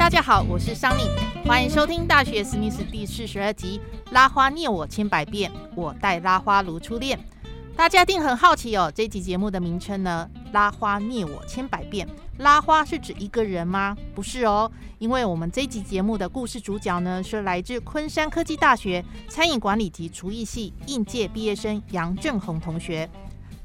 大家好，我是桑尼，欢迎收听《大学史密斯》第四十二集《拉花虐我千百遍，我待拉花如初恋》。大家一定很好奇哦，这集节目的名称呢？拉花虐我千百遍，拉花是指一个人吗？不是哦，因为我们这集节目的故事主角呢，是来自昆山科技大学餐饮管理及厨艺系应届毕业生杨正红同学。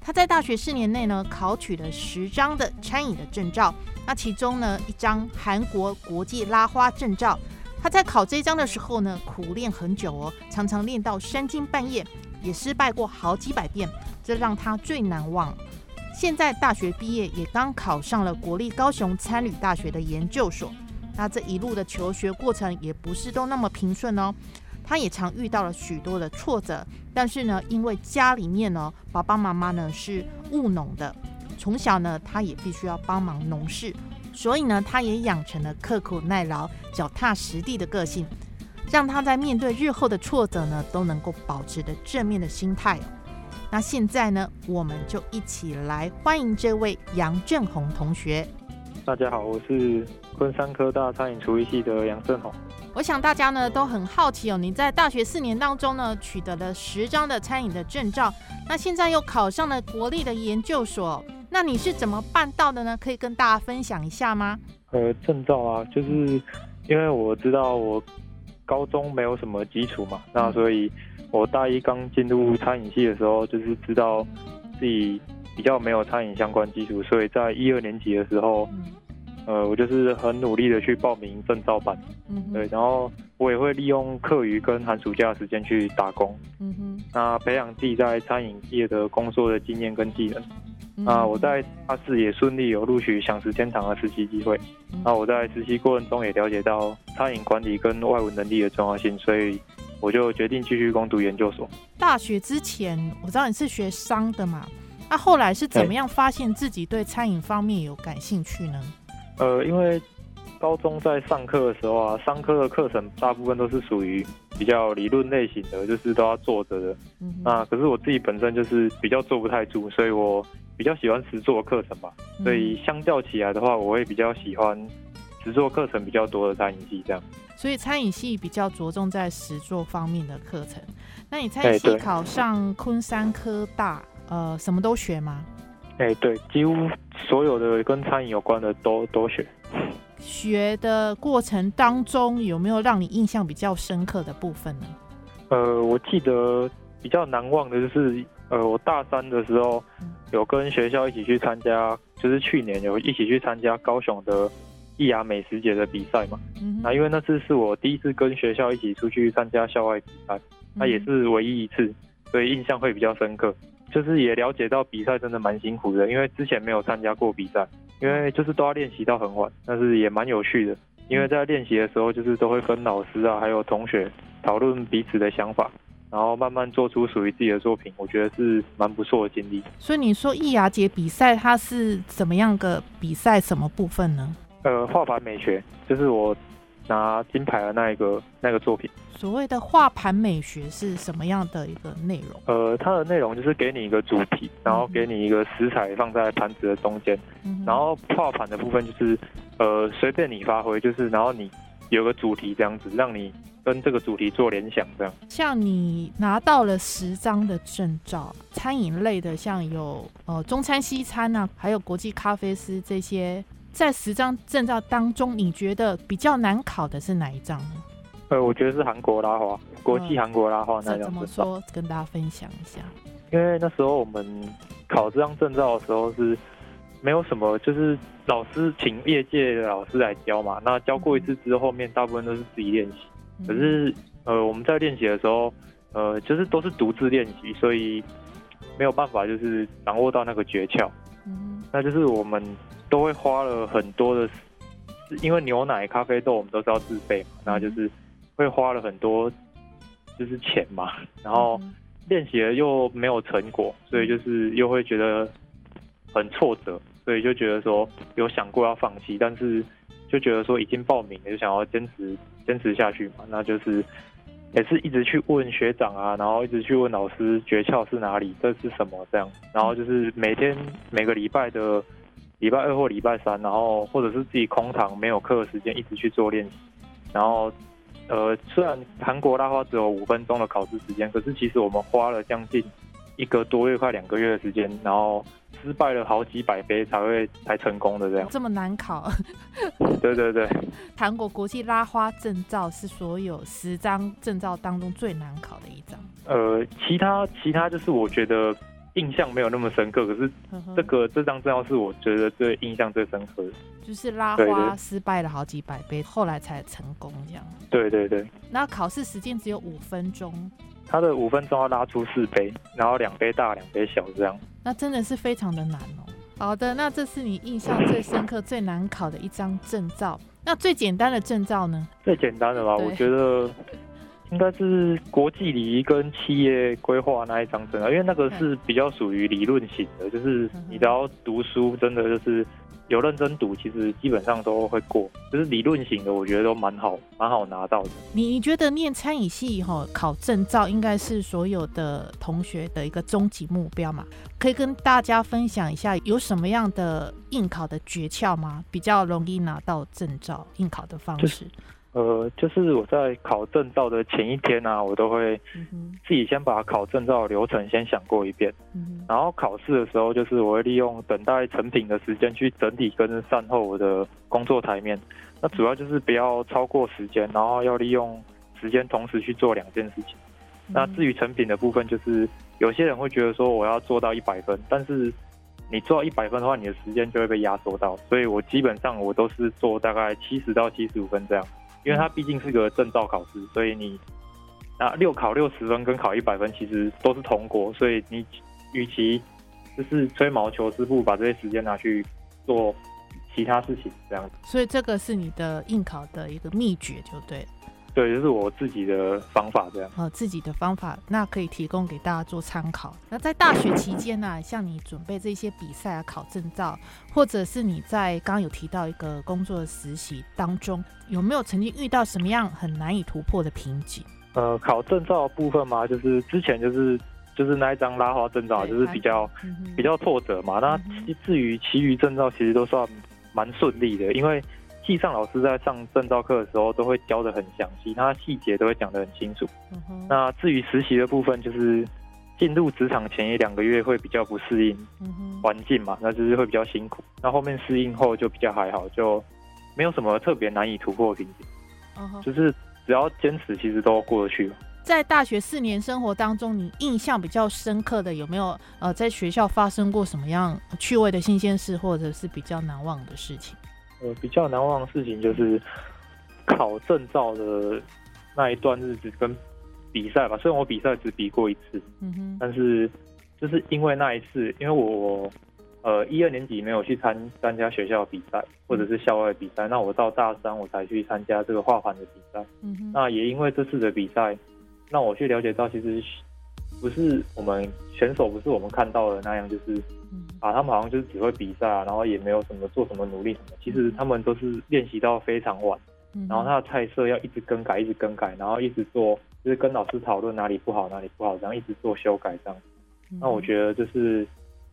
他在大学四年内呢，考取了十张的餐饮的证照。那其中呢，一张韩国国际拉花证照。他在考这张的时候呢，苦练很久哦，常常练到三更半夜，也失败过好几百遍，这让他最难忘。现在大学毕业，也刚考上了国立高雄参旅大学的研究所。那这一路的求学过程，也不是都那么平顺哦。他也常遇到了许多的挫折，但是呢，因为家里面呢，爸爸妈妈呢是务农的，从小呢，他也必须要帮忙农事，所以呢，他也养成了刻苦耐劳、脚踏实地的个性，让他在面对日后的挫折呢，都能够保持着正面的心态。那现在呢，我们就一起来欢迎这位杨正宏同学。大家好，我是昆山科大餐饮厨艺系的杨正宏。我想大家呢都很好奇哦，你在大学四年当中呢取得了十张的餐饮的证照，那现在又考上了国立的研究所，那你是怎么办到的呢？可以跟大家分享一下吗？呃，证照啊，就是因为我知道我高中没有什么基础嘛，那所以我大一刚进入餐饮系的时候，就是知道自己比较没有餐饮相关基础，所以在一二年级的时候。呃，我就是很努力的去报名证照班，嗯，对，然后我也会利用课余跟寒暑假的时间去打工，嗯哼，那培养自己在餐饮业的工作的经验跟技能。那我在大四也顺利有录取享食天堂的实习机会。那我在实习过程中也了解到餐饮管理跟外文能力的重要性，所以我就决定继续攻读研究所。大学之前我知道你是学商的嘛，那后来是怎么样发现自己对餐饮方面有感兴趣呢？呃，因为高中在上课的时候啊，商科的课程大部分都是属于比较理论类型的，就是都要坐着的。嗯那可是我自己本身就是比较坐不太住，所以我比较喜欢实做课程吧。所以相较起来的话，我会比较喜欢实做课程比较多的餐饮系这样。所以餐饮系比较着重在实作方面的课程。那你餐饮系考上昆山科大，呃，什么都学吗？哎，对，几乎所有的跟餐饮有关的都都学。学的过程当中，有没有让你印象比较深刻的部分呢？呃，我记得比较难忘的就是，呃，我大三的时候有跟学校一起去参加，就是去年有一起去参加高雄的艺雅美食节的比赛嘛。那因为那次是我第一次跟学校一起出去参加校外比赛，那也是唯一一次，所以印象会比较深刻。就是也了解到比赛真的蛮辛苦的，因为之前没有参加过比赛，因为就是都要练习到很晚，但是也蛮有趣的，因为在练习的时候就是都会跟老师啊还有同学讨论彼此的想法，然后慢慢做出属于自己的作品，我觉得是蛮不错的经历。所以你说易雅姐比赛它是怎么样个比赛？什么部分呢？呃，画盘美学，就是我。拿金牌的那一个那个作品，所谓的画盘美学是什么样的一个内容？呃，它的内容就是给你一个主题，然后给你一个食材放在盘子的中间，然后画盘的部分就是呃随便你发挥，就是然后你有个主题这样子，让你跟这个主题做联想这样。像你拿到了十张的证照，餐饮类的，像有呃中餐、西餐啊，还有国际咖啡师这些。在十张证照当中，你觉得比较难考的是哪一张呢？呃，我觉得是韩国拉花，国际韩国拉花那张怎么说？跟大家分享一下。因为那时候我们考这张证照的时候是没有什么，就是老师请业界的老师来教嘛。那教过一次之后，后面大部分都是自己练习。可是呃，我们在练习的时候，呃，就是都是独自练习，所以没有办法就是掌握到那个诀窍。那就是我们都会花了很多的，因为牛奶、咖啡豆我们都是要自备嘛，那就是会花了很多就是钱嘛，然后练习了又没有成果，所以就是又会觉得很挫折，所以就觉得说有想过要放弃，但是就觉得说已经报名了，就想要坚持坚持下去嘛，那就是也是一直去问学长啊，然后一直去问老师诀窍是哪里，这是什么这样，然后就是每天每个礼拜的礼拜二或礼拜三，然后或者是自己空堂没有课的时间，一直去做练习，然后呃，虽然韩国拉花只有五分钟的考试时间，可是其实我们花了将近一个多月，快两个月的时间，然后失败了好几百杯才会才成功的这样。这么难考，对对对，韩国国际拉花证照是所有十张证照当中最难考的一张。呃，其他其他就是我觉得印象没有那么深刻，可是这个这张证照是我觉得最印象最深刻的。就是拉花失败了好几百杯，后来才成功这样。对对对，那考试时间只有五分钟，他的五分钟要拉出四杯，然后两杯大两杯小这样。那真的是非常的难哦。好的，那这是你印象最深刻、最难考的一张证照。那最简单的证照呢？最简单的吧，我觉得应该是国际礼仪跟企业规划那一张证啊，因为那个是比较属于理论型的，就是你只要读书，真的就是有认真读，其实基本上都会过。就是理论型的，我觉得都蛮好，蛮好拿到的。你你觉得念餐饮系哈、考证照应该是所有的同学的一个终极目标嘛？可以跟大家分享一下有什么样的应考的诀窍吗？比较容易拿到证照应考的方式？呃，就是我在考证照的前一天啊，我都会自己先把考证照的流程先想过一遍，嗯，然后考试的时候，就是我会利用等待成品的时间去整理跟善后我的工作台面。那主要就是不要超过时间，然后要利用时间同时去做两件事情。那至于成品的部分，就是有些人会觉得说我要做到一百分，但是你做到一百分的话，你的时间就会被压缩到。所以我基本上我都是做大概七十到七十五分这样，因为它毕竟是个证照考试，所以你那六考六十分跟考一百分其实都是同过，所以你与其就是吹毛求疵，不把这些时间拿去做其他事情这样子。所以这个是你的应考的一个秘诀，就对。对，就是我自己的方法这样。呃自己的方法，那可以提供给大家做参考。那在大学期间呢、像你准备这些比赛啊、考证照，或者是你在刚刚有提到一个工作的实习当中，有没有曾经遇到什么样很难以突破的瓶颈？呃，考证照的部分嘛，就是之前就是就是那一张拉花证照，就是比较嗯比较挫折嘛。那至于其余证照，其实都算蛮顺利的，因为系上老师在上证照课的时候都会教的很详细，他细节都会讲得很清楚。嗯那至于实习的部分，就是进入职场前一两个月会比较不适应环境嘛，那就是会比较辛苦。那后面适应后就比较还好，就没有什么特别难以突破的瓶颈，嗯就是只要坚持，其实都过得去了。在大学四年生活当中，你印象比较深刻的有没有？呃，在学校发生过什么样趣味的新鲜事，或者是比较难忘的事情？呃，比较难忘的事情就是考证照的那一段日子跟比赛吧。虽然我比赛只比过一次，嗯哼，但是就是因为那一次，因为我呃一二年级没有去参参加学校比赛或者是校外比赛，那我到大三我才去参加这个画盘的比赛。嗯哼，那也因为这次的比赛，让我去了解到，其实不是我们选手不是我们看到的那样，就是嗯啊，他们好像就是只会比赛啊，然后也没有什么做什么努力什么。其实他们都是练习到非常晚，嗯然后他的菜色要一直更改，一直更改，然后一直做，就是跟老师讨论哪里不好，哪里不好，然后一直做修改这样。那我，觉得就是，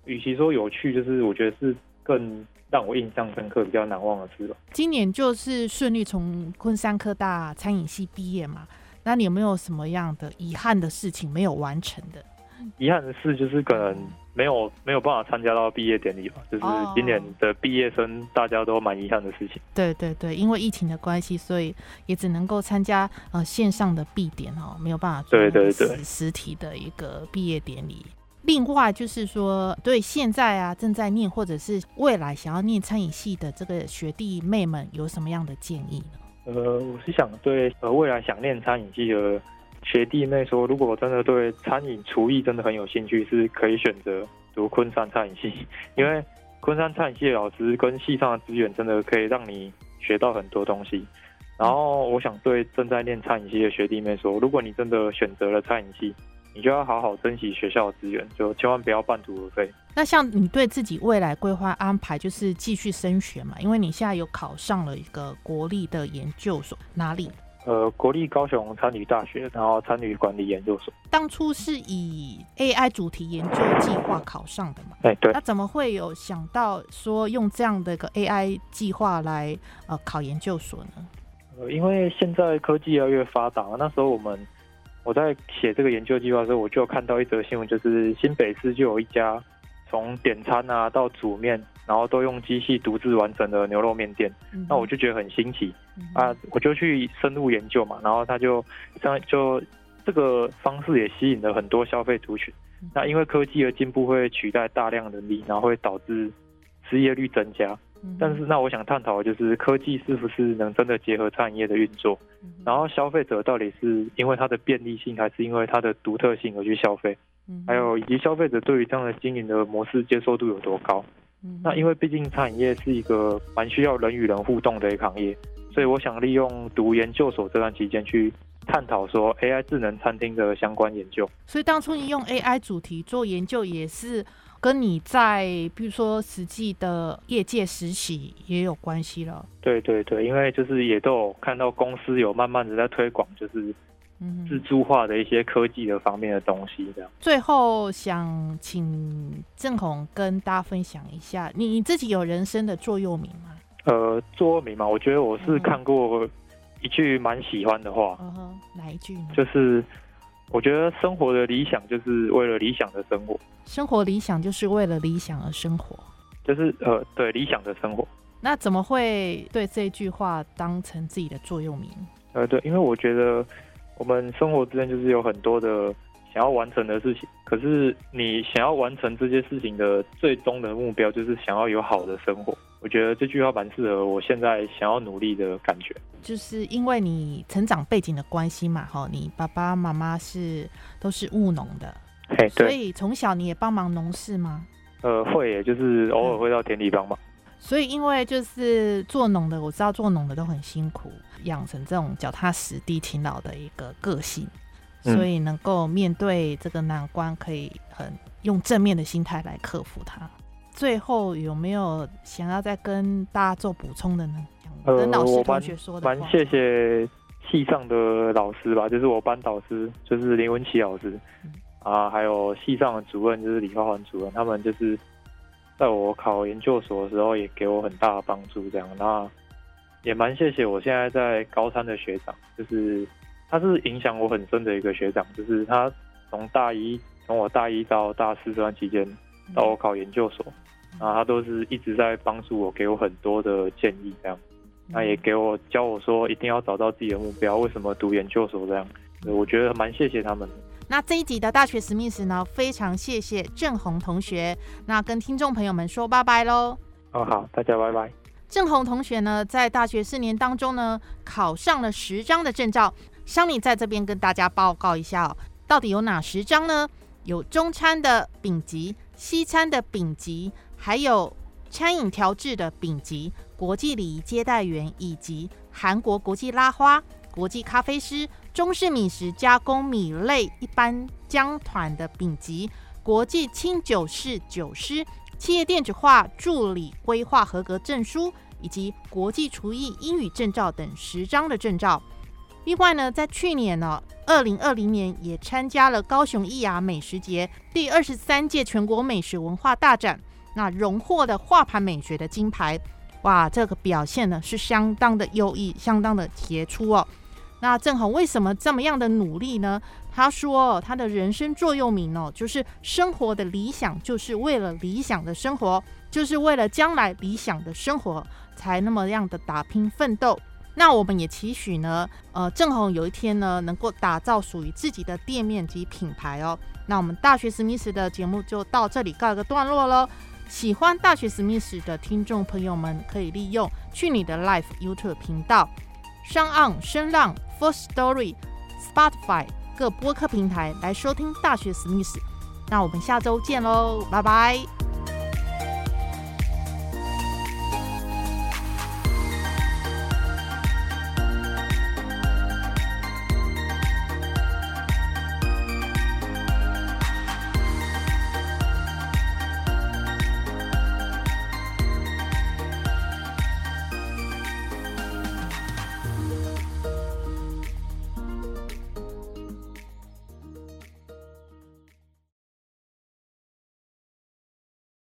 与其说有趣，就是我觉得是更让我印象深刻、比较难忘的事了。今年就是顺利从昆山科大餐饮系毕业嘛，那你有没有什么样的遗憾的事情没有完成的？遗憾的事，就是可能没有没有办法参加到毕业典礼吧，就是哦今年的毕业生大家都蛮遗憾的事情。对对对，因为疫情的关系，所以也只能够参加呃线上的毕典哦，没有办法做对对实对实体的一个毕业典礼。另外就是说，对现在啊正在念或者是未来想要念餐饮系的这个学弟妹们有什么样的建议呢？呃，我是想对呃未来想念餐饮系的学弟妹说，如果真的对餐饮厨艺真的很有兴趣，是可以选择读昆山餐饮系，因为昆山餐饮系的老师跟系上的资源，真的可以让你学到很多东西。然后我想对正在念餐饮系的学弟妹说，如果你真的选择了餐饮系，你就要好好珍惜学校的资源，就千万不要半途而废。那像你对自己未来规划安排，就是继续升学嘛？因为你现在有考上了一个国立的研究所，哪里？呃，国立高雄参与大学，然后参与管理研究所。当初是以 AI 主题研究计划考上的嘛？哎，对。那怎么会有想到说用这样的一个 AI 计划来呃考研究所呢？呃，因为现在科技越来越发达，那时候我们我在写这个研究计划的时候，我就看到一则新闻，就是新北市就有一家从点餐啊到煮面。然后都用机器独自完成的牛肉面店，那我就觉得很新奇啊，我就去深入研究嘛。然后他就像就这个方式也吸引了很多消费族群。那因为科技的进步会取代大量人力，然后会导致失业率增加。但是那我想探讨的就是科技是不是能真的结合餐饮业的运作？然后消费者到底是因为它的便利性，还是因为它的独特性而去消费？还有以及消费者对于这样的经营的模式接受度有多高？那因为毕竟餐饮业是一个蛮需要人与人互动的一个行业，所以我想利用读研究所这段期间去探讨说 AI 智能餐厅的相关研究。所以当初你用 AI 主题做研究，也是跟你在比如说实际的业界实习也有关系了。对对对，因为就是也都有看到公司有慢慢的在推广，就是。自助化的一些科技的方面的东西，这样。最后想请郑红跟大家分享一下，你你自己有人生的座右铭吗？呃，座右铭嘛，我觉得我是看过一句蛮喜欢的话。嗯，哪一句？就是我觉得生活的理想就是为了理想的生活。生活理想就是为了理想而生活。就是呃，对理想的生活。那怎么会对这句话当成自己的座右铭？呃，对，因为我觉得。我们生活之间就是有很多的想要完成的事情，可是你想要完成这些事情的最终的目标，就是想要有好的生活。我觉得这句话蛮适合我现在想要努力的感觉。就是因为你成长背景的关系嘛，哈，你爸爸妈妈是都是务农的，嘿，所以从小你也帮忙农事吗？呃，会，就是偶尔会到田里帮忙。所以，因为就是做农的，我知道做农的都很辛苦，养成这种脚踏实地、勤劳的一个个性，所以能够面对这个难关，可以很用正面的心态来克服它。最后有没有想要再跟大家做补充的呢？跟老师同学说的蛮谢谢系上的老师吧，就是我班导师，就是林文琪老师啊，还有系上的主任，就是李浩环主任，他们就是。在我考研究所的时候，也给我很大的帮助。这样，那也蛮谢谢我现在在高三的学长，就是他是影响我很深的一个学长。就是他从大一，从我大一到大四这段期间，到我考研究所，然后他都是一直在帮助我，给我很多的建议。这样，那也给我教我说，一定要找到自己的目标。为什么读研究所？这样，我觉得蛮谢谢他们。那这一集的大学史密斯呢，非常谢谢郑红同学。那跟听众朋友们说拜拜喽。哦，好，大家拜拜。郑红同学呢，在大学四年当中呢，考上了十张的证照。商米在这边跟大家报告一下哦，到底有哪十张呢？有中餐的丙级、西餐的丙级，还有餐饮调制的丙级、国际礼仪接待员，以及韩国国际拉花、国际咖啡师。中式米食加工米类一般姜团的丙级，国际清酒式酒师，企业电子化助理规划合格证书，以及国际厨艺英语证照等十张的证照。另外呢，在去年呢，二零二零年也参加了高雄艺雅美食节第二十三届全国美食文化大展，那荣获的画盘美学的金牌。哇，这个表现呢是相当的优异，相当的杰出哦。那郑红为什么这么样的努力呢？他说他的人生座右铭哦，就是生活的理想就是为了理想的生活，就是为了将来理想的生活才那么样的打拼奋斗。那我们也期许呢，呃，郑红有一天呢，能够打造属于自己的店面及品牌哦。那我们大学史密斯的节目就到这里告一个段落喽。喜欢大学史密斯的听众朋友们，可以利用去你的 Life YouTube 频道。上岸声浪、First Story、Spotify 各播客平台来收听大学史密斯。那我们下周见喽，拜拜。